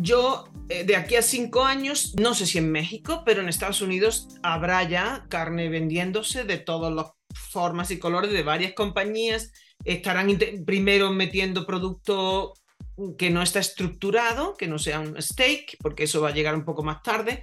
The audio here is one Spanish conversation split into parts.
yo eh, de aquí a cinco años, no sé si en México, pero en Estados Unidos habrá ya carne vendiéndose de todas las formas y colores de varias compañías. Estarán primero metiendo producto que no está estructurado, que no sea un steak, porque eso va a llegar un poco más tarde.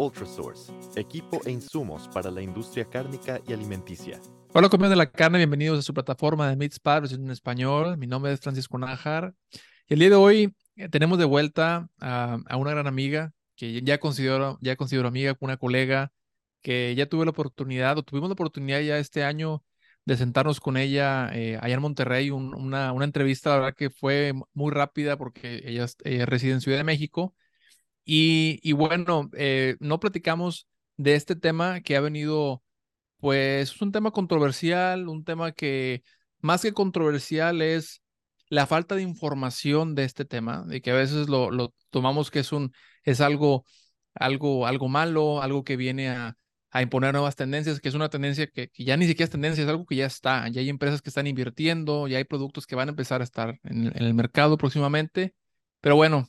Ultrasource, equipo e insumos para la industria cárnica y alimenticia. Hola, comiendo de la carne, bienvenidos a su plataforma de Meat Spad, en español. Mi nombre es Francisco Nájar. Y el día de hoy eh, tenemos de vuelta a, una gran amiga que ya considero, ya considero amiga, una colega que ya tuve la oportunidad, o tuvimos la oportunidad ya este año de sentarnos con ella eh, allá en Monterrey, una, una entrevista, la verdad que fue muy rápida porque ella reside en Ciudad de México y, bueno, eh, no platicamos de este tema que ha venido, pues es un tema controversial, un tema que más que controversial es la falta de información de este tema, de que a veces lo, tomamos que es un, es algo, algo, algo malo, algo que viene a, imponer nuevas tendencias, que es una tendencia que, ya ni siquiera es tendencia, es algo que ya está, ya hay empresas que están invirtiendo, ya hay productos que van a empezar a estar en el mercado próximamente, pero bueno,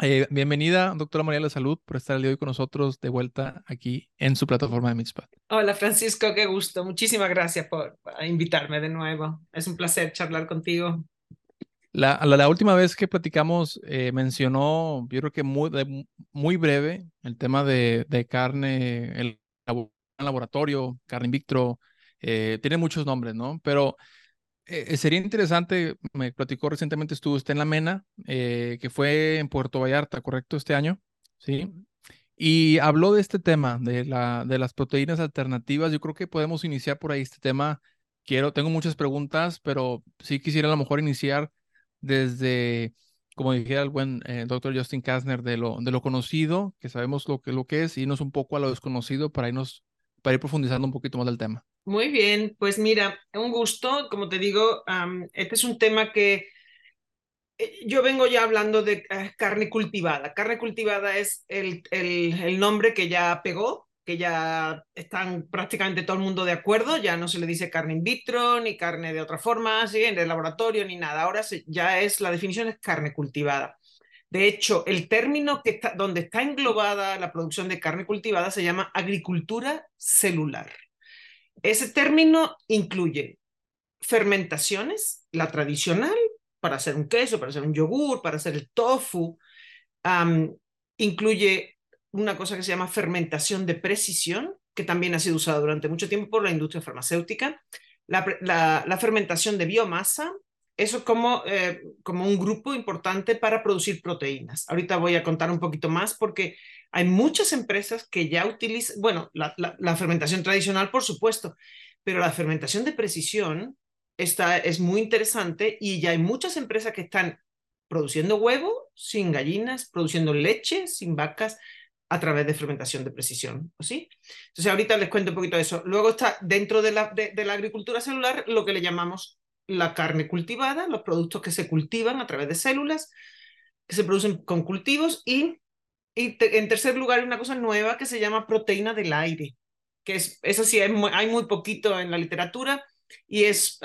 eh, bienvenida, doctora María de la Salud, por estar el día de hoy con nosotros de vuelta aquí en su plataforma de Mitzpah. Hola, Francisco, qué gusto. Muchísimas gracias por invitarme de nuevo. Es un placer charlar contigo. La, la, última vez que platicamos eh, mencionó, yo creo que muy, muy breve, el tema de, de carne, el laboratorio, carne in vitro, eh, tiene muchos nombres, ¿no? Pero eh, eh, sería interesante, me platicó recientemente, estuvo usted en la MENA, eh, que fue en Puerto Vallarta, ¿correcto? Este año, ¿sí? Y habló de este tema, de, la, de las proteínas alternativas. Yo creo que podemos iniciar por ahí este tema. Quiero, tengo muchas preguntas, pero sí quisiera a lo mejor iniciar desde, como dijera el buen doctor Justin Kastner, de lo, de lo conocido, que sabemos lo que, lo que es, irnos un poco a lo desconocido para irnos, para ir profundizando un poquito más del tema. Muy bien, pues mira, un gusto, como te digo, este es un tema que eh, yo vengo ya hablando de eh, carne cultivada. Carne cultivada es el, el, nombre que ya pegó, que ya están prácticamente todo el mundo de acuerdo, ya no se le dice carne in vitro, ni carne de otra forma, ¿sí? en el laboratorio, ni nada. Ahora ya es, la definición es carne cultivada. De hecho, el término que está, donde está englobada la producción de carne cultivada se llama agricultura celular. Ese término incluye fermentaciones, la tradicional, para hacer un queso, para hacer un yogur, para hacer el tofu. incluye una cosa que se llama fermentación de precisión, que también ha sido usada durante mucho tiempo por la industria farmacéutica. La, fermentación de biomasa, eso es como, eh, como un grupo importante para producir proteínas. Ahorita voy a contar un poquito más porque hay muchas empresas que ya utilizan, bueno, la, fermentación tradicional, por supuesto, pero la fermentación de precisión está, es muy interesante y ya hay muchas empresas que están produciendo huevo sin gallinas, produciendo leche sin vacas a través de fermentación de precisión, ¿sí? Entonces ahorita les cuento un poquito de eso. Luego está dentro de la, de la agricultura celular lo que le llamamos la carne cultivada, los productos que se cultivan a través de células, que se producen con cultivos y y en tercer lugar, hay una cosa nueva que se llama proteína del aire, que es, eso sí, hay muy, poquito en la literatura y es,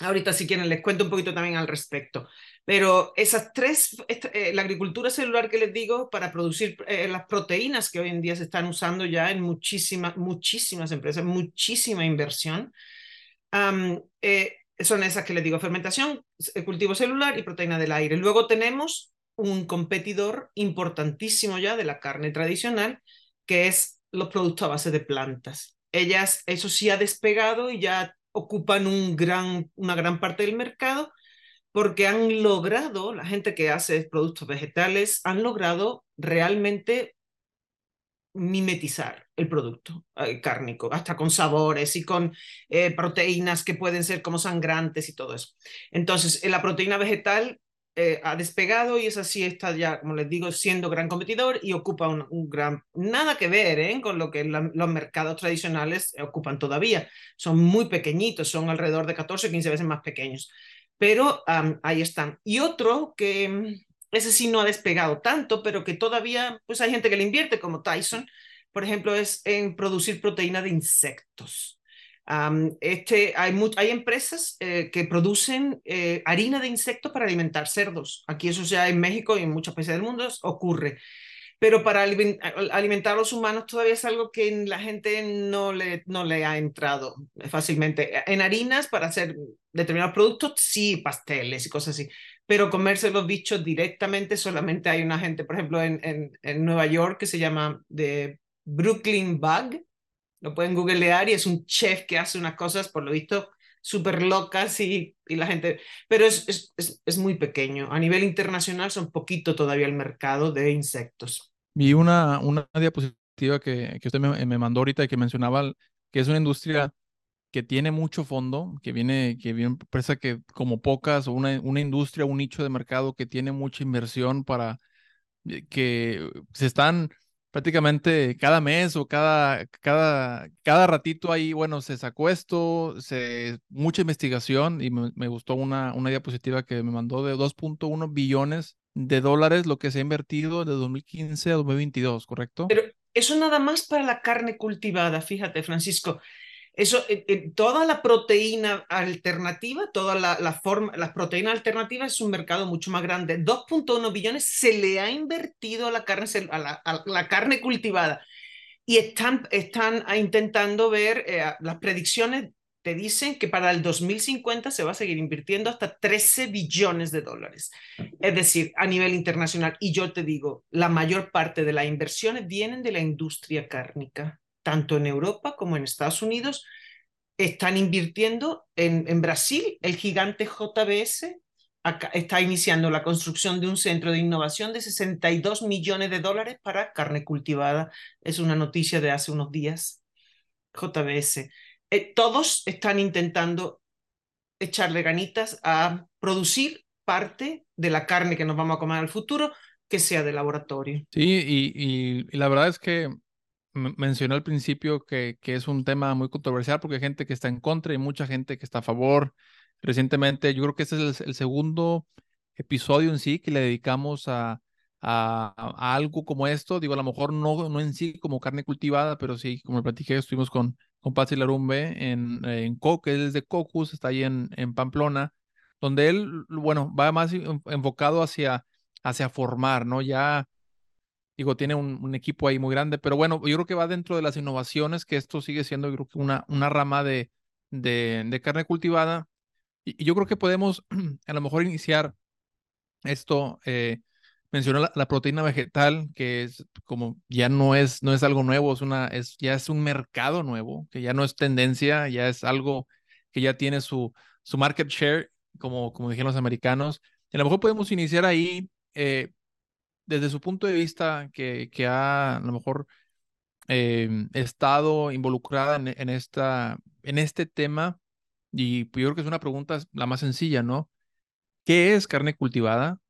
ahorita si quieren les cuento un poquito también al respecto. Pero esas tres, eh, la agricultura celular que les digo, para producir eh, las proteínas que hoy en día se están usando ya en muchísimas, muchísimas empresas, muchísima inversión, eh, son esas que les digo, fermentación, cultivo celular y proteína del aire. Luego tenemos un competidor importantísimo ya de la carne tradicional, que es los productos a base de plantas. Ellas, eso sí ha despegado y ya ocupan un gran, una gran parte del mercado porque han logrado, la gente que hace productos vegetales, han logrado realmente mimetizar el producto eh, cárnico, hasta con sabores y con eh, proteínas que pueden ser como sangrantes y todo eso. Entonces, la proteína vegetal eh, ha despegado y es así, está ya, como les digo, siendo gran competidor y ocupa un, gran, nada que ver ¿eh? con lo que los mercados tradicionales ocupan todavía. Son muy pequeñitos, son alrededor de 14 o 15 veces más pequeños. Pero ahí están. Y otro que mm, ese sí no ha despegado tanto, pero que todavía, pues hay gente que le invierte, como Tyson, por ejemplo, es en producir proteína de insectos este, hay, hay empresas eh, que producen eh, harina de insectos para alimentar cerdos. Aquí eso ya en México y en muchos países del mundo ocurre. Pero para alimentar a los humanos todavía es algo que la gente no le, no le ha entrado fácilmente. En harinas para hacer determinados productos, sí, pasteles y cosas así. Pero comerse los bichos directamente, solamente hay una gente, por ejemplo, en, en, en Nueva York que se llama de Brooklyn Bug, lo pueden googlear y es un chef que hace unas cosas, por lo visto, súper locas y, y, la gente, pero es, es, es, muy pequeño. A nivel internacional son poquito todavía el mercado de insectos. Vi una, una diapositiva que, que usted me, me, mandó ahorita y que mencionaba que es una industria que tiene mucho fondo, que viene, que viene empresa que como pocas, una, una industria, un nicho de mercado que tiene mucha inversión para eh, que se están prácticamente cada mes o cada, cada, cada ratito ahí, bueno, se sacó esto, se, mucha investigación y me, gustó una, una diapositiva que me mandó de 2.1 billones de dólares lo que se ha invertido de 2015 a 2022, ¿correcto? Pero eso nada más para la carne cultivada, fíjate, Francisco. Eso, eh, eh, toda la proteína alternativa, toda la, la forma, las proteínas alternativas es un mercado mucho más grande. 2.1 billones se le ha invertido a la carne, a la, a la carne cultivada y están, están intentando ver eh, las predicciones te dicen que para el 2050 se va a seguir invirtiendo hasta 13 billones de dólares. Es decir, a nivel internacional. Y yo te digo, la mayor parte de las inversiones vienen de la industria cárnica tanto en Europa como en Estados Unidos, están invirtiendo en, en Brasil. El gigante JBS está iniciando la construcción de un centro de innovación de 62 millones de dólares para carne cultivada. Es una noticia de hace unos días. JBS. Eh, todos están intentando echarle ganitas a producir parte de la carne que nos vamos a comer al futuro que sea de laboratorio. Sí, y, y la verdad es que mencioné al principio que, que, es un tema muy controversial porque hay gente que está en contra y mucha gente que está a favor. Recientemente, yo creo que este es el, segundo episodio en sí que le dedicamos a, a, algo como esto. Digo, a lo mejor no, no en sí como carne cultivada, pero sí, como platiqué, estuvimos con, con Patsy Larumbe en, en Co, que es de Cocus, está ahí en, en Pamplona, donde él, bueno, va más enfocado hacia, hacia formar, ¿no? Ya Digo, tiene un, equipo ahí muy grande, pero bueno, yo creo que va dentro de las innovaciones, que esto sigue siendo, yo creo que una, una rama de, de, carne cultivada. Y, yo creo que podemos a lo mejor iniciar esto. Eh, mencionó la, proteína vegetal, que es como ya no es, no es algo nuevo, es una, es, ya es un mercado nuevo, que ya no es tendencia, ya es algo que ya tiene su, su market share, como, como dijeron los americanos. a lo mejor podemos iniciar ahí. Eh, desde su punto de vista, que, que ha a lo mejor em, estado involucrada en, esta, en este tema, y yo creo que es una pregunta la más sencilla, ¿no? ¿Qué es carne cultivada?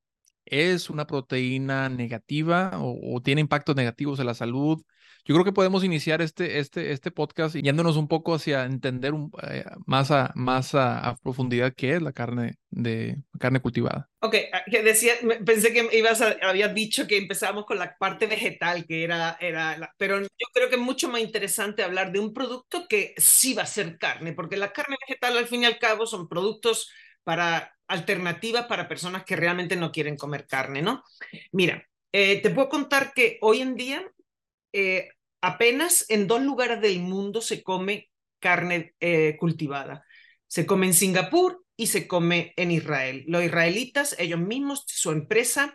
¿Es una proteína negativa o, tiene impactos negativos en la salud? Yo creo que podemos iniciar este, este, este podcast yéndonos un poco hacia entender eh, más, a, más a, profundidad qué es la carne, de, carne cultivada. Ok, ah, decía, pensé que ibas a, habías dicho que empezamos con la parte vegetal, que era, era pero yo creo que es mucho más interesante hablar de un producto que sí va a ser carne, porque la carne vegetal al fin y al cabo son productos para alternativas para personas que realmente no quieren comer carne, ¿no? Mira, eh, te puedo contar que hoy en día eh, apenas en dos lugares del mundo se come carne eh, cultivada. Se come en Singapur y se come en Israel. Los israelitas, ellos mismos, su empresa,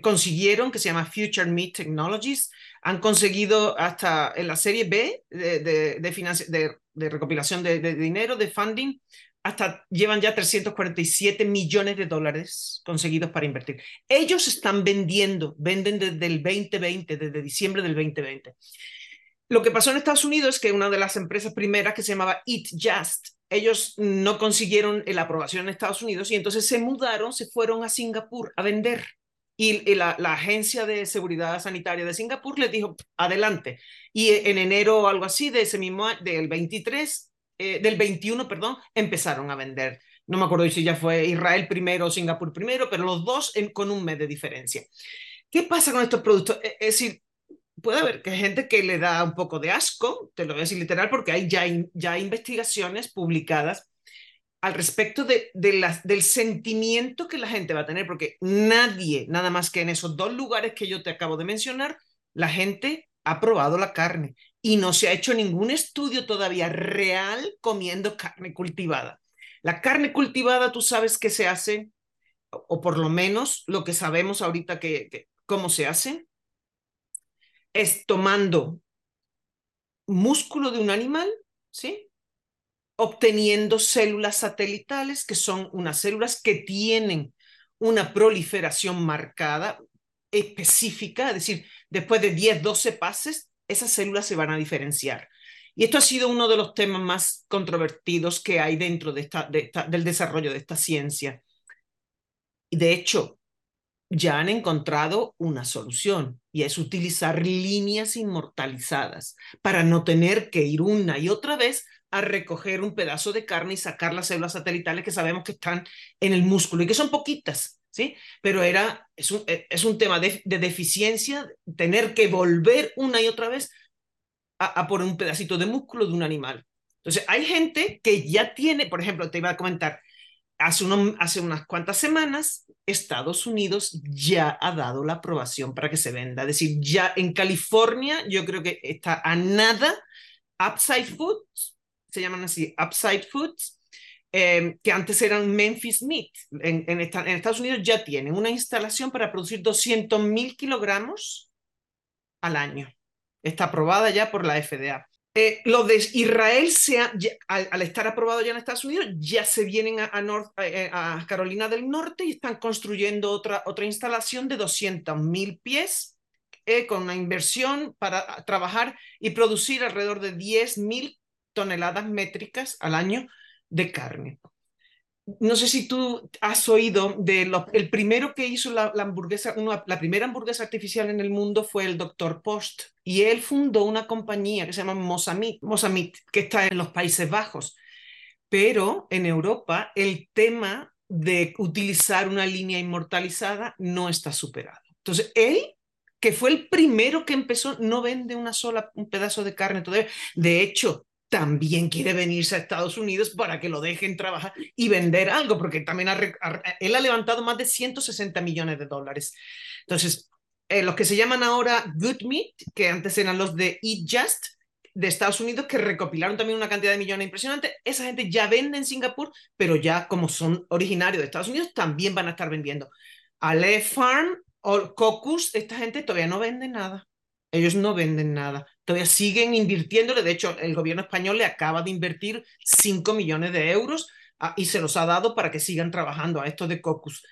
consiguieron, que se llama Future Meat Technologies, han conseguido hasta en la serie B de, de, de recopilación de, dinero, de funding, hasta llevan ya 347 millones de dólares conseguidos para invertir. Ellos están vendiendo, venden desde el 2020, desde diciembre del 2020. Lo que pasó en Estados Unidos es que una de las empresas primeras que se llamaba Eat Just, ellos no consiguieron la aprobación en Estados Unidos y entonces se mudaron, se fueron a Singapur a vender. Y, la, Agencia de Seguridad Sanitaria de Singapur les dijo, adelante. Y en enero o algo así de ese mismo del 23, eh, del 21, perdón, empezaron a vender. No me acuerdo si ya fue Israel primero o Singapur primero, pero los dos con un mes de diferencia. ¿Qué pasa con estos productos? E, es decir, puede haber que hay gente que le da un poco de asco, te lo voy a decir literal, porque hay ya, ya investigaciones publicadas al respecto de, las, del sentimiento que la gente va a tener, porque nadie, nada más que en esos dos lugares que yo te acabo de mencionar, la gente ha probado la carne y no se ha hecho ningún estudio todavía real comiendo carne cultivada. La carne cultivada, tú sabes que se hace, o por lo menos lo que sabemos ahorita que cómo se hace, es tomando músculo de un animal, ¿sí? obteniendo células satelitales, que son unas células que tienen una proliferación marcada, específica, es decir, después de 10, 12 pases, esas células se van a diferenciar. Y esto ha sido uno de los temas más controvertidos que hay dentro del desarrollo de esta ciencia. Y de hecho, ya han encontrado una solución y es utilizar líneas inmortalizadas para no tener que ir una y otra vez a recoger un pedazo de carne y sacar las células satelitales que sabemos que están en el músculo y que son poquitas, ¿sí? Pero era, es, un, e, es un tema de, deficiencia, tener que volver una y otra vez a, a por un pedacito de músculo de un animal. Entonces, hay gente que ya tiene, por ejemplo, te iba a comentar, hace, hace unas cuantas semanas, Estados Unidos ya ha dado la aprobación para que se venda. Es decir, ya en California, yo creo que está a nada. Upside Foods se llaman así, Upside Foods, em, que antes eran Memphis Meat. En, en, Estados Unidos ya tienen una instalación para producir 200 mil kilogramos al año. Está aprobada ya por la FDA. Eh, lo de Israel, se al, estar aprobado ya en Estados Unidos, ya se vienen a, eh, a, Carolina del Norte y están construyendo otra, otra instalación de 200 mil pies eh, con una inversión para trabajar y producir alrededor de 10 mil toneladas métricas al año de carne. No sé si tú has oído de lo, el primero que hizo la, hamburguesa, la primera hamburguesa artificial en el mundo fue el doctor Post y él fundó una compañía que se llama Mozamit, que está en los Países Bajos. Pero en Europa el tema de utilizar una línea inmortalizada no está superado. Entonces, él que fue el primero que empezó, no vende una sola un pedazo de carne todavía. De hecho, también quiere venirse a Estados Unidos para que lo dejen trabajar y vender algo, porque también él ha levantado más de 160 millones de dólares. Entonces, eh, los que se llaman ahora Good Meat, que antes eran los de Eat Just, de Estados Unidos, que recopilaron también una cantidad de millones impresionante, esa gente ya vende en Singapur, pero ya como son originarios de Estados Unidos, también van a estar vendiendo. Ale Farm o Cocus, esta gente todavía no vende nada. Ellos no venden nada todavía siguen invirtiéndole. De hecho, el gobierno español le acaba de invertir 5 millones de euros ah, y se los ha dado para que sigan trabajando a esto de Cocus.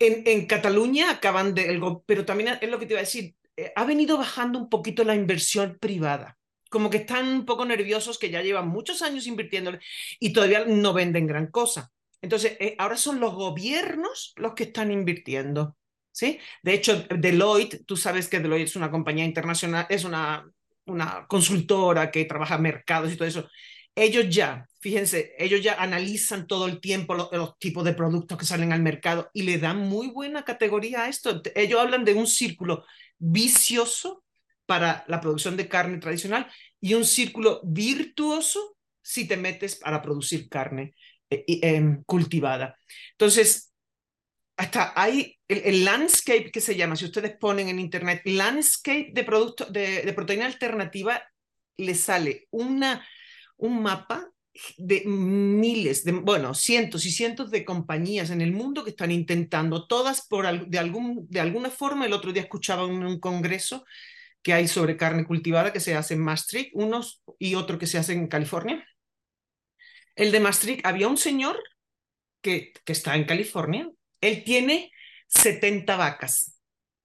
En, en Cataluña acaban de, pero también es lo que te iba a decir, eh, ha venido bajando un poquito la inversión privada. Como que están un poco nerviosos que ya llevan muchos años invirtiéndole y todavía no venden gran cosa. Entonces, eh, ahora son los gobiernos los que están invirtiendo. ¿sí? De hecho, Deloitte, tú sabes que Deloitte es una compañía internacional, es una una consultora que trabaja mercados y todo eso, ellos ya, fíjense, ellos ya analizan todo el tiempo los, tipos de productos que salen al mercado y le dan muy buena categoría a esto. Ellos hablan de un círculo vicioso para la producción de carne tradicional y un círculo virtuoso si te metes para producir carne eh, em, cultivada. Entonces, hasta hay el, landscape que se llama, si ustedes ponen en internet landscape de, producto, de, proteína alternativa, le sale una, un mapa de miles, de, bueno, cientos y cientos de compañías en el mundo que están intentando, todas por, de, algún, de alguna forma, el otro día escuchaba un congreso que hay sobre carne cultivada que se hace en Maastricht, unos y otro que se hace en California. El de Maastricht, había un señor que, que está en California, él tiene 70 vacas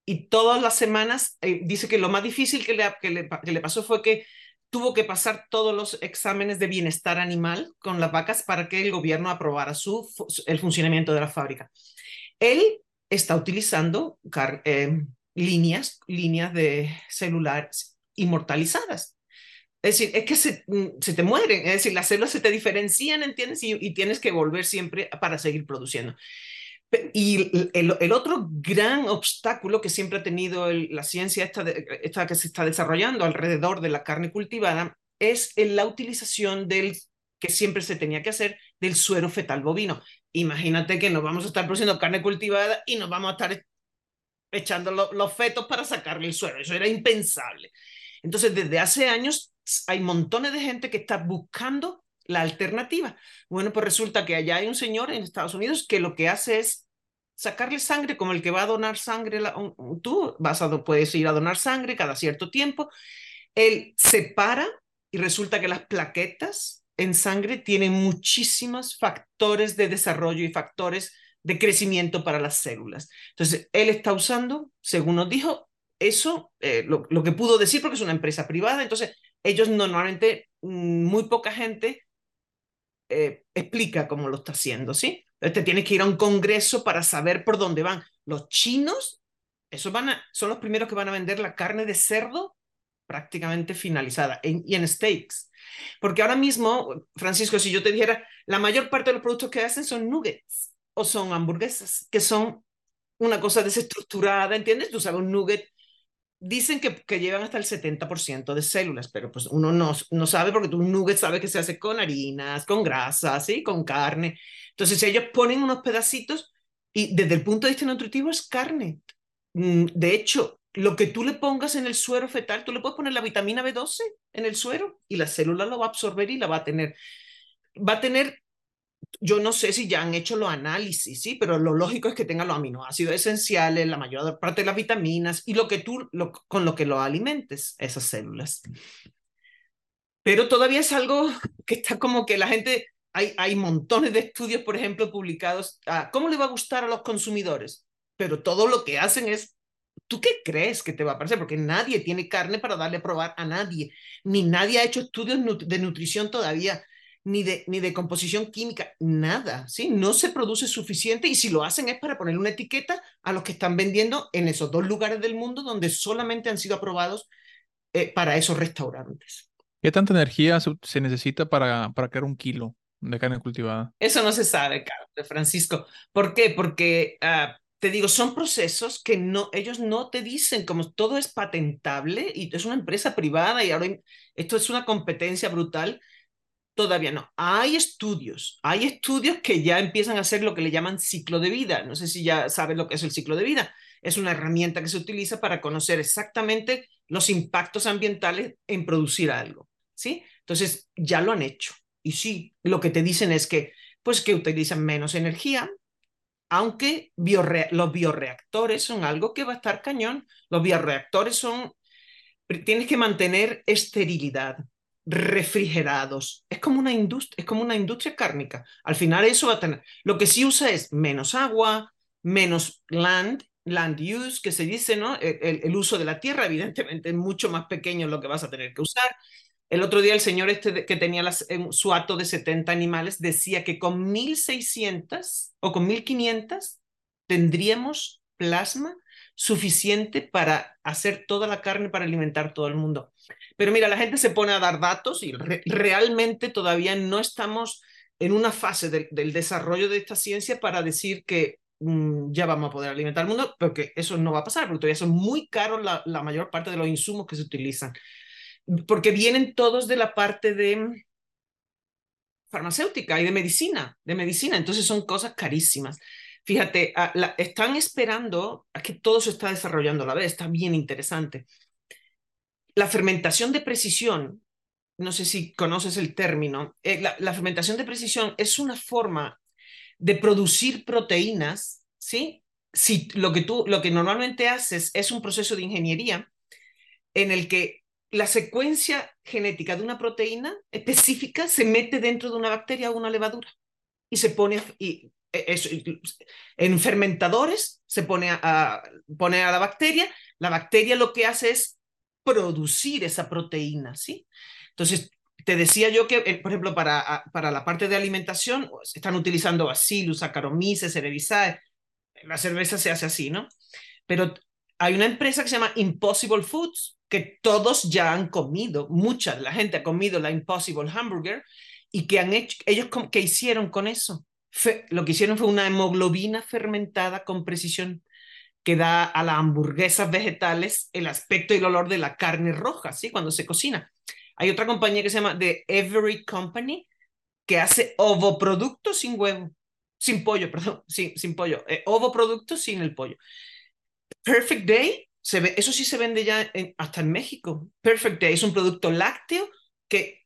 y todas las semanas, eh, dice que lo más difícil que le, que le, pasó fue que tuvo que pasar todos los exámenes de bienestar animal con las vacas para que el gobierno aprobara su, el funcionamiento de la fábrica. Él está utilizando eh, líneas, líneas de celulares inmortalizadas. Es decir, es que se, mm, se, te mueren, es decir, las células se te diferencian, ¿entiendes? Y, y tienes que volver siempre para seguir produciendo. Y el, el, otro gran obstáculo que siempre ha tenido la ciencia esta, esta, que se está desarrollando alrededor de la carne cultivada es la utilización del que siempre se tenía que hacer del suero fetal bovino. Imagínate que nos vamos a estar produciendo carne cultivada y nos vamos a estar echando los fetos para sacarle el suero. Eso era impensable. Entonces, desde hace años hay montones de gente que está buscando la alternativa. Bueno, pues resulta que allá hay un señor en Estados Unidos que lo que hace es sacarle sangre como el que va a donar sangre. tú vas a, puedes ir a donar sangre cada cierto tiempo. Él separa y resulta que las plaquetas en sangre tienen muchísimos factores de desarrollo y factores de crecimiento para las células. Entonces, él está usando, según nos dijo, eso, eh, lo, lo, que pudo decir, porque es una empresa privada, entonces ellos normalmente, mm, muy poca gente eh, explica cómo lo está haciendo, ¿sí? Te tienes que ir a un congreso para saber por dónde van. Los chinos, esos van a, son los primeros que van a vender la carne de cerdo prácticamente finalizada y en steaks. Porque ahora mismo, Francisco, si yo te dijera, la mayor parte de los productos que hacen son nuggets o son hamburguesas, que son una cosa desestructurada, ¿entiendes? Tú sabes, un nugget dicen que, que, llevan hasta el 70% de células, pero pues uno no, no sabe porque tú un nugget sabe que se hace con harinas, con grasa, ¿sí? con carne. Entonces ellos ponen unos pedacitos y desde el punto de vista nutritivo es carne. Mm, de hecho, lo que tú le pongas en el suero fetal, tú le puedes poner la vitamina B12 en el suero y la célula lo va a absorber y la va a tener. Va a tener yo no sé si ya han hecho los análisis, sí, pero lo lógico es que tenga los aminoácidos esenciales, la mayor parte de las vitaminas y lo que tú, con lo que lo alimentes, esas células. Pero todavía es algo que está como que la gente, hay, hay montones de estudios, por ejemplo, publicados, a cómo le va a gustar a los consumidores, pero todo lo que hacen es, ¿tú qué crees que te va a parecer? Porque nadie tiene carne para darle a probar a nadie, ni nadie ha hecho estudios de nutrición todavía ni de, ni de composición química, nada, ¿sí? No se produce suficiente y si lo hacen es para poner una etiqueta a los que están vendiendo en esos dos lugares del mundo donde solamente han sido aprobados eh, para esos restaurantes. ¿Qué tanta energía se necesita para, para crear un kilo de carne cultivada? Eso no se sabe, Carlos, Francisco. ¿Por qué? Porque, uh, te digo, son procesos que no, ellos no te dicen, como todo es patentable y es una empresa privada y ahora esto es una competencia brutal Todavía no. Hay estudios, hay estudios que ya empiezan a hacer lo que le llaman ciclo de vida. No sé si ya sabes lo que es el ciclo de vida. Es una herramienta que se utiliza para conocer exactamente los impactos ambientales en producir algo. ¿sí? Entonces, ya lo han hecho. Y sí, lo que te dicen es que, pues, que utilizan menos energía, aunque los bioreactores son algo que va a estar cañón. Los bioreactores son, tienes que mantener esterilidad refrigerados. Es como una es como una industria cárnica. Al final eso va a tener. Lo que sí usa es menos agua, menos land, land use, que se dice, ¿no? El, uso de la tierra, evidentemente, es mucho más pequeño lo que vas a tener que usar. El otro día el señor este que tenía las, su hato de 70 animales decía que con 1.600 o con 1.500 tendríamos plasma suficiente para hacer toda la carne para alimentar todo el mundo. Pero mira, la gente se pone a dar datos y realmente todavía no estamos en una fase del desarrollo de esta ciencia para decir que mm, ya vamos a poder alimentar el mundo, porque eso no va a pasar, porque todavía son muy caros la, la mayor parte de los insumos que se utilizan, porque vienen todos de la parte de farmacéutica y de medicina, de medicina, entonces son cosas carísimas. Fíjate, la, están esperando a que todo se está desarrollando a la vez, está bien interesante. La fermentación de precisión, no sé si conoces el término, eh, la, fermentación de precisión es una forma de producir proteínas, ¿sí? Si lo que tú, lo que normalmente haces es un proceso de ingeniería en el que la secuencia genética de una proteína específica se mete dentro de una bacteria o una levadura y se pone y en fermentadores se pone a, pone a la bacteria, la bacteria lo que hace es producir esa proteína, ¿sí? Entonces, te decía yo que, eh, por ejemplo, para, para la parte de alimentación, pues, están utilizando Bacillus, Saccharomyces, Cerevisiae. La cerveza se hace así, ¿no? Pero hay una empresa que se llama Impossible Foods, que todos ya han comido, mucha de la gente ha comido la Impossible Hamburger, y que han hecho, ellos, ¿qué hicieron con eso? Lo que hicieron fue una hemoglobina fermentada con precisión que da a las hamburguesas vegetales el aspecto y el olor de la carne roja, ¿sí? Cuando se cocina. Hay otra compañía que se llama The Every Company que hace ovoproductos sin huevo, sin pollo, perdón, sin, pollo, eh, ovoproductos sin el pollo. Perfect Day, eso sí se vende ya hasta en México. Perfect Day es un producto lácteo que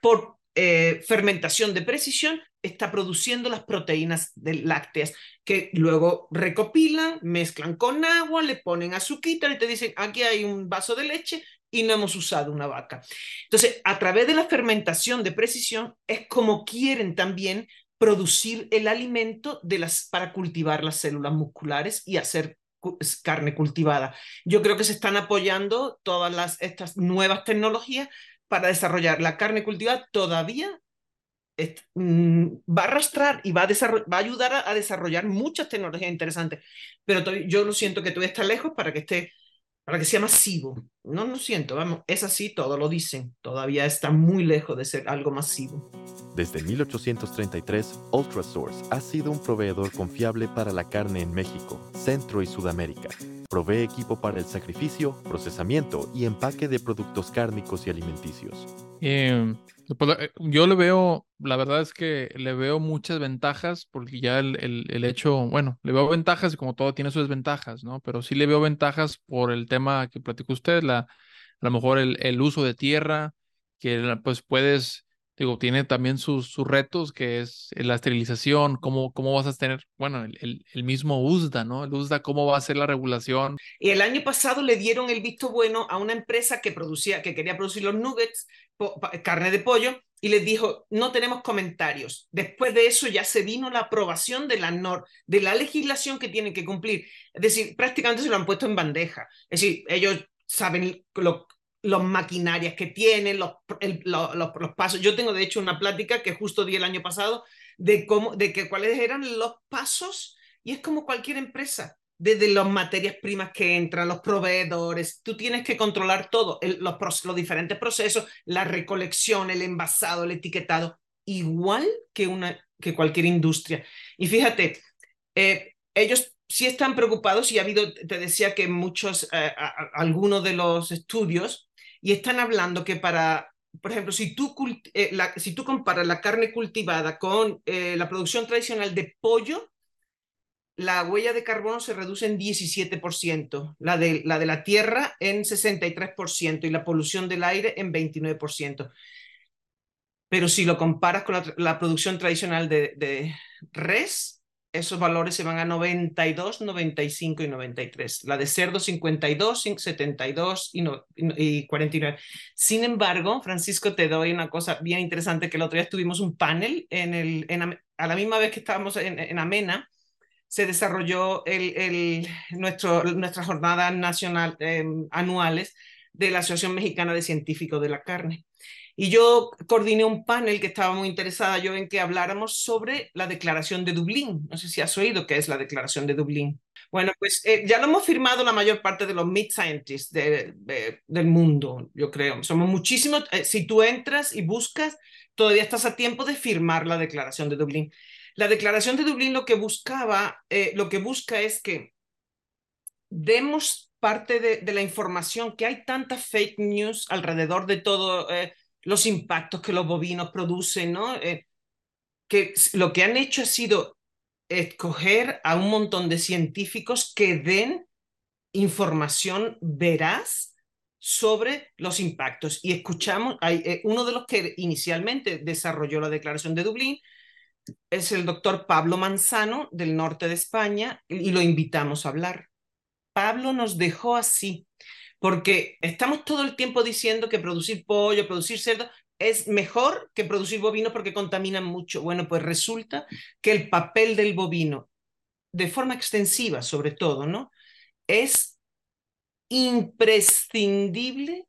por eh, fermentación de precisión está produciendo las proteínas de lácteas que luego recopilan, mezclan con agua, le ponen azúcar y te dicen, aquí hay un vaso de leche y no hemos usado una vaca. Entonces, a través de la fermentación de precisión es como quieren también producir el alimento de las, para cultivar las células musculares y hacer carne cultivada. Yo creo que se están apoyando todas las, estas nuevas tecnologías para desarrollar la carne cultivada todavía va a arrastrar y va a, va a ayudar a, desarrollar muchas tecnologías interesantes, pero yo lo siento que todavía está lejos para que esté, para que sea masivo. No lo siento, vamos, es así, todo lo dicen, todavía está muy lejos de ser algo masivo. Desde 1833, Ultrasource ha sido un proveedor confiable para la carne en México, Centro y Sudamérica. Provee equipo para el sacrificio, procesamiento y empaque de productos cárnicos y alimenticios. Eh, yo le veo, la verdad es que le veo muchas ventajas, porque ya el, el, hecho, bueno, le veo ventajas y como todo tiene sus desventajas, ¿no? Pero sí le veo ventajas por el tema que platicó usted, la, a lo mejor el, el uso de tierra, que pues puedes digo, tiene también sus, sus retos, que es la esterilización, cómo, cómo vas a tener, bueno, el, el, mismo USDA, ¿no? El USDA, cómo va a ser la regulación. Y el año pasado le dieron el visto bueno a una empresa que producía, que quería producir los nuggets, carne de pollo, y les dijo, no tenemos comentarios. Después de eso ya se vino la aprobación de la, nor de la legislación que tienen que cumplir. Es decir, prácticamente se lo han puesto en bandeja. Es decir, ellos saben lo, las maquinarias que tienen, los, los, pasos. Yo tengo de hecho una plática que justo di el año pasado de cómo, de que cuáles eran los pasos y es como cualquier empresa, desde las materias primas que entran, los proveedores, tú tienes que controlar todo, los, los diferentes procesos, la recolección, el envasado, el etiquetado, igual que, una, que cualquier industria. Y fíjate, eh, ellos sí están preocupados y ha habido, te decía que muchos, eh, algunos de los estudios y están hablando que para, por ejemplo, si tú, eh, la, si tú comparas la carne cultivada con eh, la producción tradicional de pollo, la huella de carbono se reduce en 17%, la de la, de la tierra en 63% y la polución del aire en 29%. Pero si lo comparas con la, producción tradicional de, de res, esos valores se van a 92, 95 y 93. La de cerdo 52, 72 y, y 49. Sin embargo, Francisco, te doy una cosa bien interesante que el otro día tuvimos un panel en el, en, a la misma vez que estábamos en, en Amena, se desarrolló el, el, nuestro, nuestra jornada nacional em, anuales de la Asociación Mexicana de Científicos de la Carne. Y yo coordiné un panel que estaba muy interesada yo en que habláramos sobre la Declaración de Dublín. No sé si has oído qué es la Declaración de Dublín. Bueno, pues eh, ya lo hemos firmado la mayor parte de los mid scientists del mundo, yo creo. Somos muchísimos. Eh, si tú entras y buscas, todavía estás a tiempo de firmar la Declaración de Dublín. La Declaración de Dublín lo que buscaba, eh, lo que busca es que demos parte de, de, la información, que hay tanta fake news alrededor de todo los impactos que los bovinos producen, ¿no? Eh, que lo que han hecho ha sido escoger a un montón de científicos que den información veraz sobre los impactos. Y escuchamos, hay, eh, uno de los que inicialmente desarrolló la Declaración de Dublín es el doctor Pablo Manzano del norte de España y lo invitamos a hablar. Pablo nos dejó así porque estamos todo el tiempo diciendo que producir pollo, producir cerdo es mejor que producir bovino porque contaminan mucho. Bueno, pues resulta que el papel del bovino, de forma extensiva sobre todo, ¿no? Es imprescindible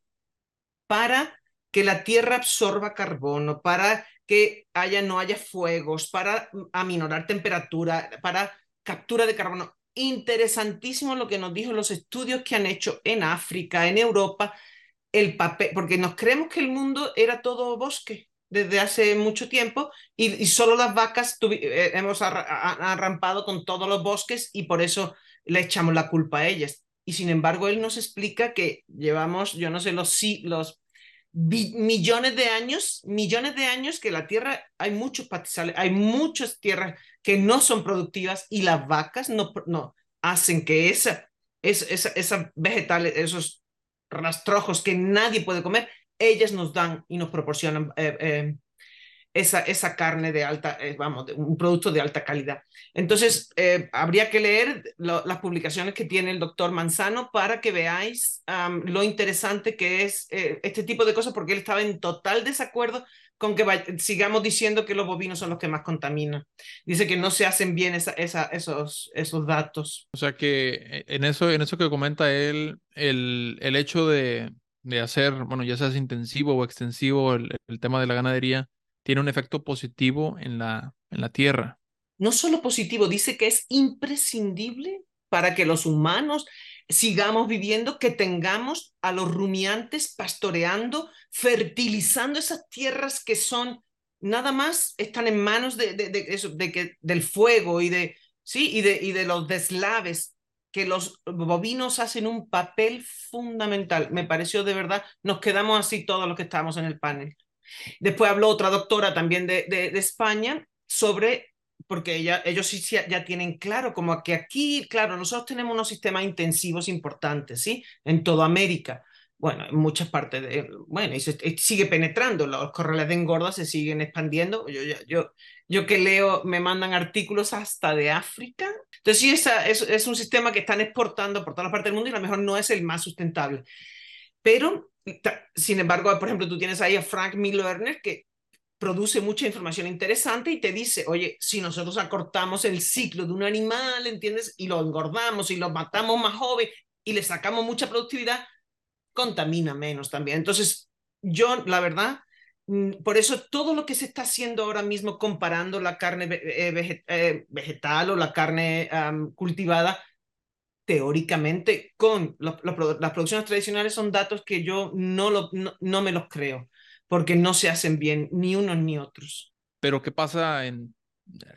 para que la tierra absorba carbono, para que haya, no haya fuegos, para aminorar temperatura, para captura de carbono. Interesantísimo lo que nos dijo los estudios que han hecho en África, en Europa, el papel, porque nos creemos que el mundo era todo bosque desde hace mucho tiempo y, solo las vacas eh, hemos arrampado con todos los bosques y por eso le echamos la culpa a ellas. Y sin embargo, él nos explica que llevamos, yo no sé, los, los millones de años, millones de años que la tierra, hay muchos pastizales, hay muchas tierras que no son productivas y las vacas no, no hacen que esa, esa, esa vegetales, esos rastrojos que nadie puede comer, ellas nos dan y nos proporcionan eh, eh, esa, esa carne de alta, eh, vamos, un producto de alta calidad. Entonces, habría que leer las publicaciones que tiene el doctor Manzano para que veáis lo interesante que es este tipo de cosas, porque él estaba en total desacuerdo con que sigamos diciendo que los bovinos son los que más contaminan. Dice que no se hacen bien esa, esos, esos datos. O sea que en eso, en eso que comenta él, el, el hecho de, de hacer, bueno, ya sea intensivo o extensivo el, tema de la ganadería, tiene un efecto positivo en la, en la tierra. No solo positivo, dice que es imprescindible para que los humanos sigamos viviendo, que tengamos a los rumiantes pastoreando, fertilizando esas tierras que son nada más están en manos de, de, eso, de que, del fuego y de, sí, y de, y de los deslaves que los bovinos hacen un papel fundamental. Me pareció de verdad, nos quedamos así todos los que estábamos en el panel. Después habló otra doctora también de, de, España sobre, porque ella, ellos sí ya tienen claro, como que aquí, claro, nosotros tenemos unos sistemas intensivos importantes, ¿sí? En toda América bueno, en muchas partes de, bueno, y se, sigue penetrando, los corrales de engorda se siguen expandiendo. Yo, yo, yo, yo que leo, me mandan artículos hasta de África. Entonces, sí, esa, es, es un sistema que están exportando por toda la parte del mundo y a lo mejor no es el más sustentable. Pero, sin embargo, por ejemplo, tú tienes ahí a Frank Millerner que produce mucha información interesante y te dice, oye, si nosotros acortamos el ciclo de un animal, ¿entiendes? Y lo engordamos y lo matamos más joven y le sacamos mucha productividad, contamina menos también. Entonces, yo, la verdad, mm, por eso todo lo que se está haciendo ahora mismo comparando la carne eh, eh, vegetal o la carne cultivada, teóricamente con las producciones tradicionales son datos que yo no, me los creo, porque no se hacen bien ni unos ni otros. Pero ¿qué pasa en,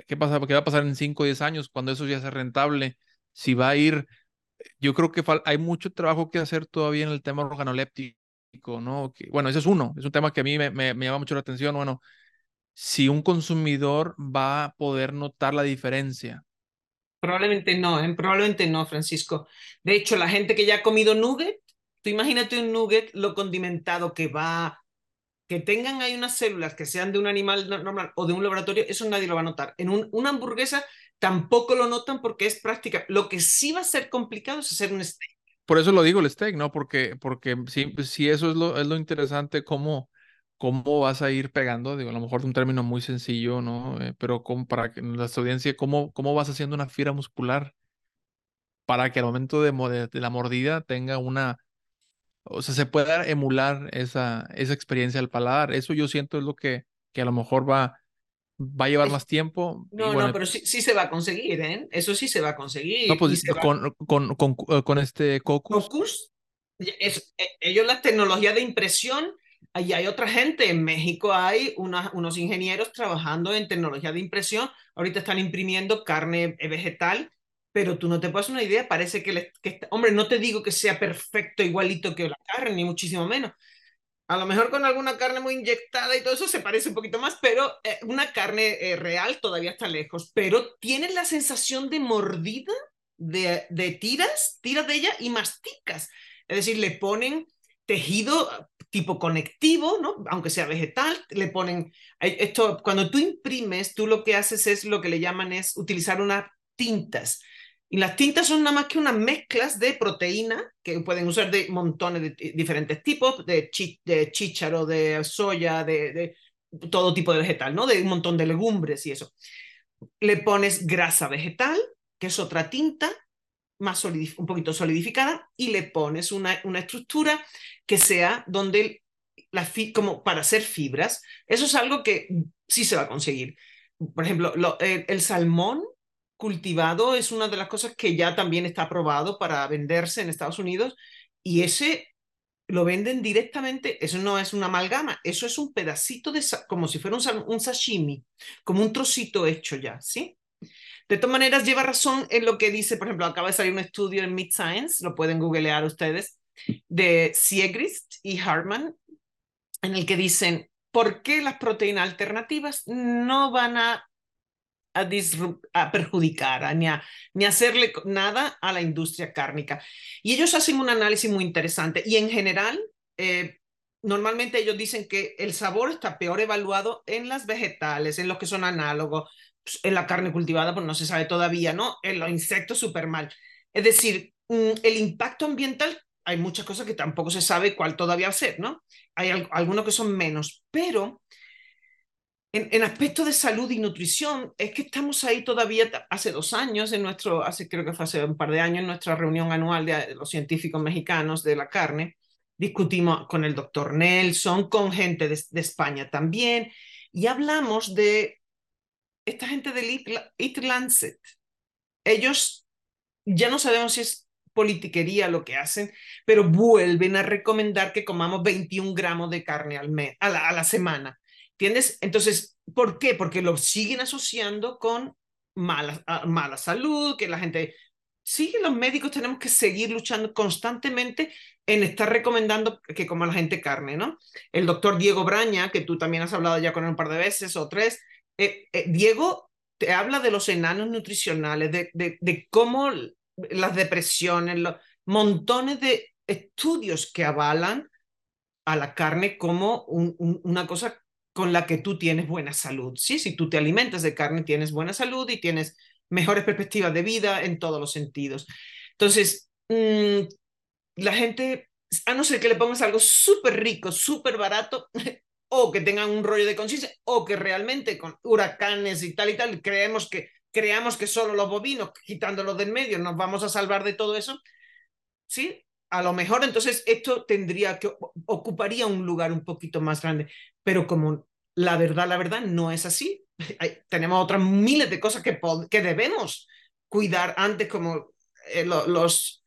qué pasa, qué va a pasar en 5 o 10 años cuando eso ya sea rentable? Si va a ir yo creo que hay mucho trabajo que hacer todavía en el tema organoléptico, ¿no? Bueno, ese es uno, es un tema que a mí me, me, llama mucho la atención. Bueno, si un consumidor va a poder notar la diferencia. Probablemente no, ¿eh? probablemente no, Francisco. De hecho, la gente que ya ha comido nugget, tú imagínate un nugget, lo condimentado que va, que tengan ahí unas células que sean de un animal normal o de un laboratorio, eso nadie lo va a notar. En un, una hamburguesa tampoco lo notan porque es práctica. Lo que sí va a ser complicado es hacer un steak. Por eso lo digo el steak, ¿no? Porque, porque sí, sí eso es lo, es lo interesante, cómo, cómo vas a ir pegando, digo, a lo mejor de un término muy sencillo, ¿no? Eh, pero como para que la audiencia, ¿cómo, ¿cómo vas haciendo una fibra muscular para que al momento de, de la mordida tenga una, o sea, se pueda emular esa, esa experiencia al paladar. Eso yo siento es lo que, que a lo mejor va, va a llevar más tiempo. No, no, pero sí, sí, se va a conseguir, ¿eh? Eso sí se va a conseguir. No, pues con, con, con, eh, con, este Cocus. Cocus, es, e, ellos la tecnología de impresión, allí hay otra gente, en México hay unos ingenieros trabajando en tecnología de impresión, ahorita están imprimiendo carne vegetal, pero tú no te puedes una idea, parece que, que, hombre, no te digo que sea perfecto igualito que la carne, ni muchísimo menos, a lo mejor con alguna carne muy inyectada y todo eso se parece un poquito más, pero eh, una carne eh, real todavía está lejos. Pero tienes la sensación de mordida, de tiras, tiras de ella y masticas. Es decir, le ponen tejido tipo conectivo, ¿no? Aunque sea vegetal, le ponen esto cuando tú imprimes, tú lo que haces es lo que le llaman es utilizar unas tintas y las tintas son nada más que unas mezclas de proteína que pueden usar de montones de diferentes tipos, de, de chícharo, de soya, de, de, todo tipo de vegetal, ¿no? De un montón de legumbres y eso. Le pones grasa vegetal, que es otra tinta, más un poquito solidificada y le pones una, una estructura que sea donde la como para hacer fibras. Eso es algo que sí se va a conseguir. Por ejemplo, el, salmón cultivado es una de las cosas que ya también está aprobado para venderse en Estados Unidos y ese lo venden directamente, eso no es una amalgama, eso es un pedacito de, como si fuera un, un sashimi, como un trocito hecho ya, ¿sí? De todas maneras, lleva razón en lo que dice, por ejemplo, acaba de salir un estudio en Mid Science, lo pueden googlear ustedes, de Siegrist y Hartman, en el que dicen, ¿por qué las proteínas alternativas no van a, a, perjudicar, ni, a, ni hacerle nada a la industria cárnica? Y ellos hacen un análisis muy interesante y en general... Eh, normalmente ellos dicen que el sabor está peor evaluado en las vegetales, en los que son análogos, en la carne cultivada, pues no se sabe todavía, ¿no? En los insectos, súper mal. Es decir, mm, el impacto ambiental, hay muchas cosas que tampoco se sabe cuál todavía ser, ¿no? Hay algunos que son menos, pero en, en aspectos de salud y nutrición, es que estamos ahí todavía hace dos años, en nuestro, hace creo que fue hace un par de años, en nuestra reunión anual de los científicos mexicanos de la carne, discutimos con el doctor Nelson, con gente de, de España también, y hablamos de esta gente del Eat Lancet, ellos ya no sabemos si es politiquería lo que hacen, pero vuelven a recomendar que comamos 21 gramos de carne al mes, a la, a semana. ¿Entiendes? Entonces, ¿por qué? Porque lo siguen asociando con mala, mala salud, que la gente... Sí, los médicos tenemos que seguir luchando constantemente en estar recomendando que coma la gente carne, ¿no? El doctor Diego Braña, que tú también has hablado ya con él un par de veces o tres, eh, eh, Diego te habla de los enanos nutricionales, de, cómo las depresiones, los montones de estudios que avalan a la carne como una cosa con la que tú tienes buena salud. Sí, si tú te alimentas de carne, tienes buena salud y tienes mejores perspectivas de vida en todos los sentidos. Entonces, mm, la gente, a no ser que le pongas algo súper rico, súper barato, o que tengan un rollo de conciencia, o que realmente con huracanes y tal y tal, creemos que, creamos que solo los bovinos, quitándolos del medio, nos vamos a salvar de todo eso, ¿sí? A lo mejor entonces esto tendría que, ocuparía un lugar un poquito más grande, pero como la verdad, la verdad no es así, tenemos otras miles de cosas que, que debemos cuidar antes como eh, los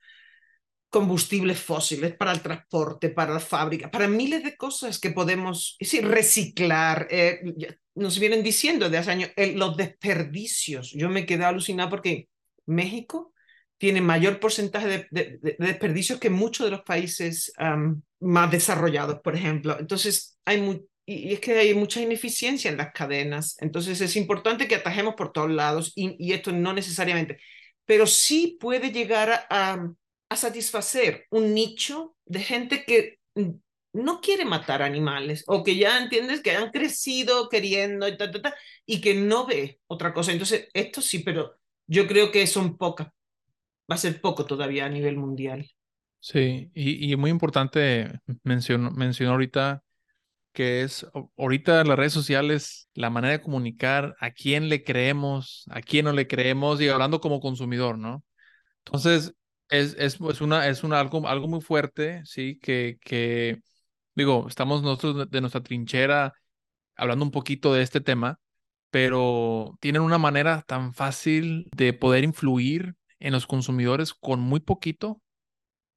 combustibles fósiles, para el transporte, para la fábrica, para miles de cosas que podemos sí, reciclar. Eh, nos vienen diciendo de hace años los desperdicios. Yo me quedé alucinada porque México tiene mayor porcentaje de, desperdicios que muchos de los países más desarrollados, por ejemplo. Entonces, hay y es que hay mucha ineficiencia en las cadenas. Entonces, es importante que atajemos por todos lados y, esto no necesariamente, pero sí puede llegar a satisfacer un nicho de gente que no quiere matar animales o que ya entiendes que han crecido queriendo y, y que no ve otra cosa. Entonces, esto sí, pero yo creo que son pocas. Va a ser poco todavía a nivel mundial. Sí, y, y muy importante mencionó, mencionó ahorita que es ahorita las redes sociales, la manera de comunicar, a quién le creemos, a quién no le creemos, y hablando como consumidor, ¿no? Entonces, es, es, es, una, es una, algo, algo muy fuerte, sí, que, que, digo, estamos nosotros de nuestra trinchera hablando un poquito de este tema, pero tienen una manera tan fácil de poder influir en los consumidores con muy poquito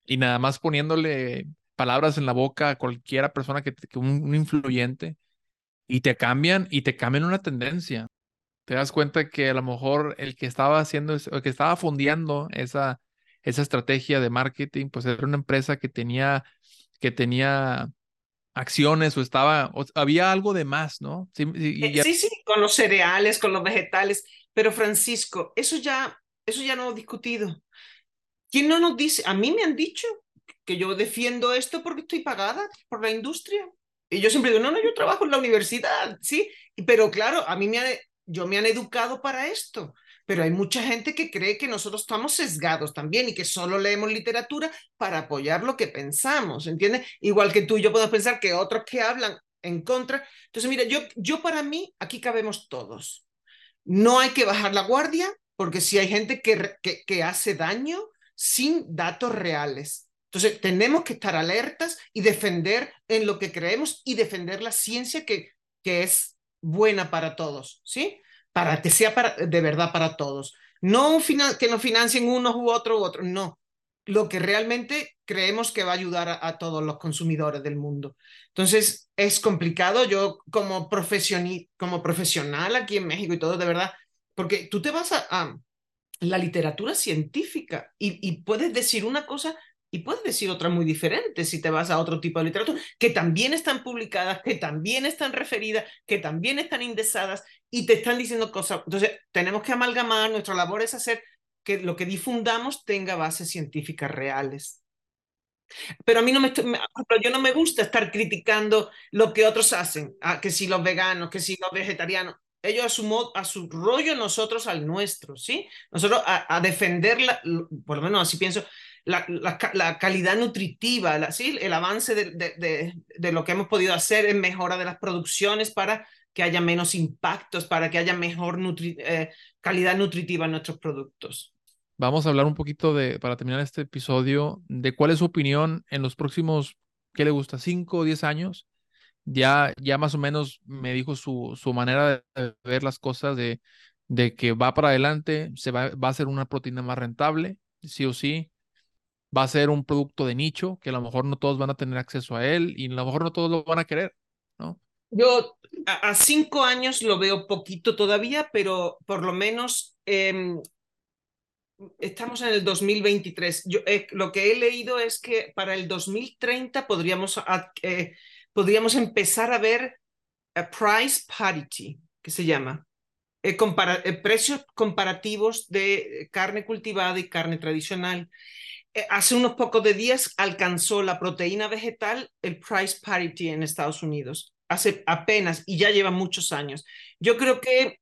y nada más poniéndole palabras en la boca a cualquiera persona que, que un, un, influyente y te cambian y te cambian una tendencia. Te das cuenta que a lo mejor el que estaba haciendo, el que estaba fondeando esa, esa estrategia de marketing, pues era una empresa que tenía, que tenía acciones o estaba, había algo de más, ¿no? Sí, eh, sí, sí, con los cereales, con los vegetales, pero Francisco, eso ya, eso ya no he discutido. ¿Quién no nos dice? A mí me han dicho que yo defiendo esto porque estoy pagada por la industria. Y yo siempre digo, no, no, yo trabajo en la universidad, sí, pero claro, a mí me han, yo me han educado para esto pero hay mucha gente que cree que nosotros estamos sesgados también y que solo leemos literatura para apoyar lo que pensamos, ¿entiendes? Igual que tú y yo podemos pensar que otros que hablan en contra. Entonces, mira, yo, yo para mí, aquí cabemos todos. No hay que bajar la guardia, porque si hay gente que, que, que hace daño, sin datos reales. Entonces, tenemos que estar alertas y defender en lo que creemos y defender la ciencia que, que es buena para todos, ¿sí? Para que sea de verdad para todos. No que nos financien unos u otros u otros, no. Lo que realmente creemos que va a ayudar a, todos los consumidores del mundo. Entonces, es complicado. Yo como, como profesional aquí en México y todo, de verdad, porque tú te vas a, la literatura científica y puedes decir una cosa y puedes decir otra muy diferente si te vas a otro tipo de literatura, que también están publicadas, que también están referidas, que también están indexadas y te están diciendo cosas. Entonces, tenemos que amalgamar, nuestra labor es hacer que lo que difundamos tenga bases científicas reales. Pero a mí no me, yo no me gusta estar criticando lo que otros hacen, ah, que si los veganos, que si los vegetarianos, ellos a su, modo, a su rollo, nosotros al nuestro, ¿sí? Nosotros a, a defenderla, por lo menos así pienso, la, la, calidad nutritiva, la, ¿sí? el avance de, de, de, lo que hemos podido hacer en mejora de las producciones para que haya menos impactos, para que haya mejor eh, calidad nutritiva en nuestros productos. Vamos a hablar un poquito de, para terminar este episodio, de cuál es su opinión en los próximos, ¿qué le gusta? ¿Cinco o diez años? Ya, ya más o menos me dijo su, su manera de ver las cosas, de, de que va para adelante, se va, va a ser una proteína más rentable, sí o sí, va a ser un producto de nicho que a lo mejor no todos van a tener acceso a él y a lo mejor no todos lo van a querer, ¿no? Yo a, cinco años lo veo poquito todavía, pero por lo menos em, estamos en el 2023. Yo, eh, lo que he leído es que para el 2030 podríamos, eh, podríamos empezar a ver a price parity, que se llama. Eh, precios comparativos de carne cultivada y carne tradicional. Eh, hace unos pocos días alcanzó la proteína vegetal el price parity en Estados Unidos, hace apenas y ya lleva muchos años. Yo creo que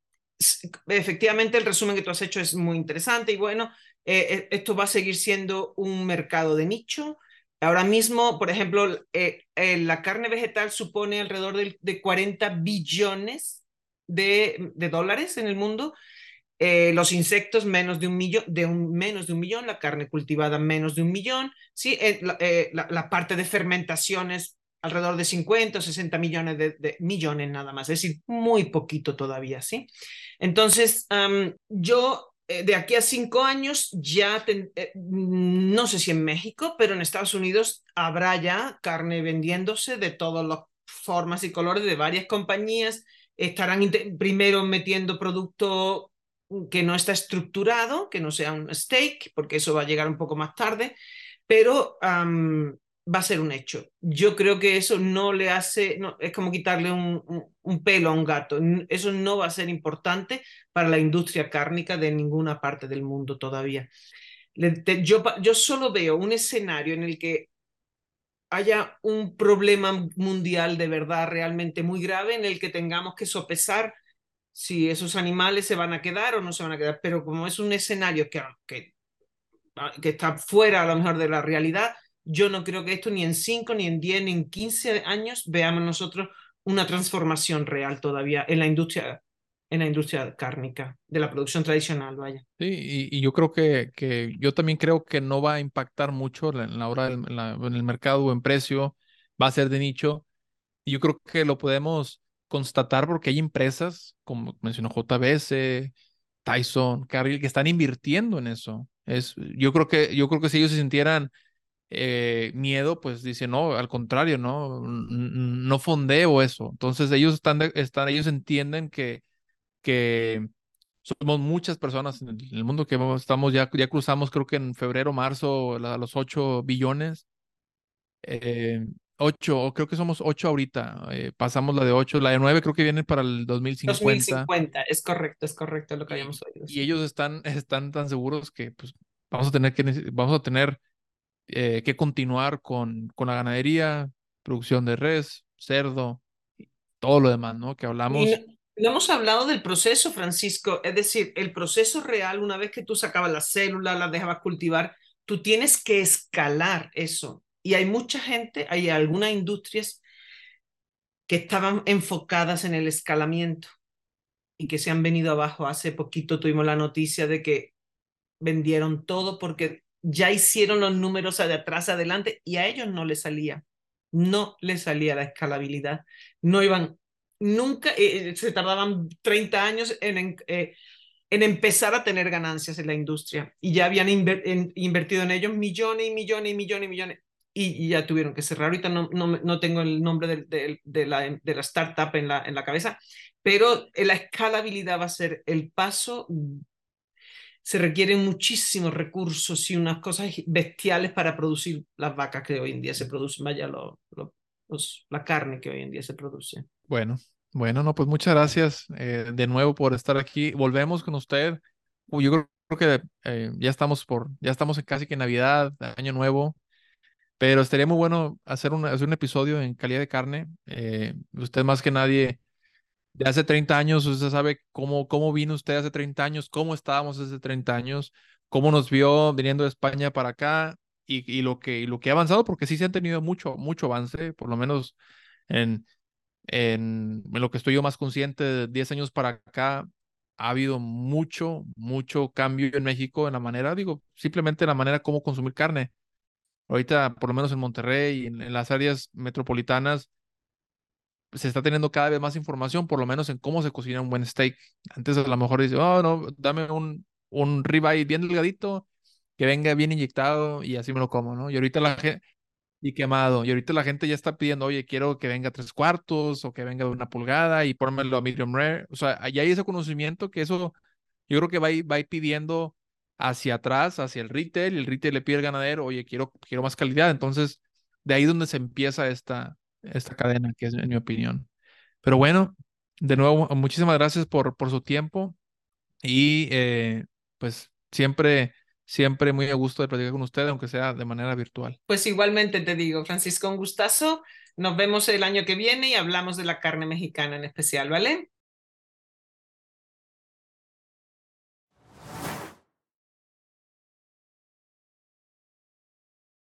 efectivamente el resumen que tú has hecho es muy interesante y bueno, eh, eh, esto va a seguir siendo un mercado de nicho. Ahora mismo, por ejemplo, la carne vegetal supone alrededor de, 40 billones de, de dólares en el mundo eh, los insectos menos de un millón, de un, menos de un millón, la carne cultivada menos de un millón, ¿sí? Eh, eh, la, parte de fermentaciones alrededor de 50 o 60 millones de, millones nada más, es decir, muy poquito todavía, ¿sí? Entonces, yo de aquí a cinco años ya, no sé si en México, pero en Estados Unidos habrá ya carne vendiéndose de todas las formas y colores de varias compañías, estarán primero metiendo producto que no está estructurado, que no sea un steak, porque eso va a llegar un poco más tarde, pero va a ser un hecho. Yo creo que eso no le hace, no, es como quitarle un, un, pelo a un gato. Eso no va a ser importante para la industria cárnica de ninguna parte del mundo todavía. Yo, yo solo veo un escenario en el que haya un problema mundial de verdad realmente muy grave en el que tengamos que sopesar si esos animales se van a quedar o no se van a quedar, pero como es un escenario que, que, ah, que está fuera a lo mejor de la realidad, yo no creo que esto ni en 5, ni en 10, ni en 15 años veamos nosotros una transformación real todavía en la industria en la industria cárnica, de la producción tradicional, vaya. Sí, y, yo creo que, que, yo también creo que no va a impactar mucho en la hora del, en el mercado o en precio, va a ser de nicho. Y yo creo que lo podemos constatar porque hay empresas, como mencionó JBS, Tyson, Cargill, que están invirtiendo en eso. Es, yo, creo que, yo creo que si ellos se sintieran eh, miedo, pues dicen, no, al contrario, no, no fondeo eso. Entonces ellos están, están ellos entienden que, que somos muchas personas en el mundo que estamos ya, ya cruzamos, creo que en febrero, marzo, los 8 billones. Eh, Ocho, creo que somos ocho ahorita. Eh, pasamos la de ocho, la de nueve creo que viene para el 2050. 2050, es correcto, es correcto lo que habíamos oído. Y ellos están, están tan seguros que pues vamos a tener que, vamos a tener eh, que continuar con, con la ganadería, producción de res, cerdo, todo lo demás, ¿no? Que hablamos. hemos hablado del proceso, Francisco, es decir, el proceso real, una vez que tú sacabas las células, las dejabas cultivar, tú tienes que escalar eso y hay mucha gente, hay algunas industrias que estaban enfocadas en el escalamiento y que se han venido abajo. Hace poquito tuvimos la noticia de que vendieron todo porque ya hicieron los números de atrás adelante y a ellos no les salía. No les salía la escalabilidad. No iban, nunca, eh, eh, se tardaban 30 años en, eh, en empezar a tener ganancias en la industria y ya habían invertido en ellos millones y millones y millones y millones y, ya tuvieron que cerrar. Ahorita no, no, tengo el nombre de, la, startup en la cabeza, pero la escalabilidad va a ser el paso. Se requieren muchísimos recursos y unas cosas bestiales para producir las vacas que hoy en día se producen, vaya, lo, la carne que hoy en día se produce. Bueno, bueno, no, pues muchas gracias eh, de nuevo por estar aquí. Volvemos con usted. Yo creo, que eh, ya estamos por, ya estamos en casi que Navidad, Año Nuevo, pero estaría muy bueno hacer un, hacer un episodio en calidad de carne. Eh, usted más que nadie, de hace 30 años, usted sabe cómo, cómo vino usted hace 30 años, cómo estábamos hace 30 años, cómo nos vio viniendo de España para acá y, y lo, que, lo que ha avanzado, porque sí se han tenido mucho, mucho avance, por lo menos en en, lo que estoy yo más consciente, de 10 años para acá, ha habido mucho, mucho cambio en México en la manera, digo, simplemente en la manera como consumir carne. Ahorita, por lo menos en Monterrey y en, las áreas metropolitanas, se está teniendo cada vez más información, por lo menos en cómo se cocina un buen steak. Antes a lo mejor dice, oh, no, dame un, un ribeye bien delgadito, que venga bien inyectado y así me lo como, ¿no? Y ahorita la gente, y quemado. Y ahorita la gente ya está pidiendo, oye, quiero que venga tres cuartos o que venga de una pulgada y pónmelo a medium rare. O sea, ya hay ese conocimiento que eso yo creo que va a ir, va pidiendo hacia atrás, hacia el retail, y el retail le pide al ganadero, oye, quiero, quiero más calidad. Entonces, de ahí donde se empieza esta, esta cadena, que es en mi opinión. Pero bueno, de nuevo, muchísimas gracias por, por su tiempo y eh, pues siempre Siempre muy a gusto de platicar con usted, aunque sea de manera virtual. Pues igualmente te digo, Francisco, un gustazo. Nos vemos el año que viene y hablamos de la carne mexicana en especial, ¿vale?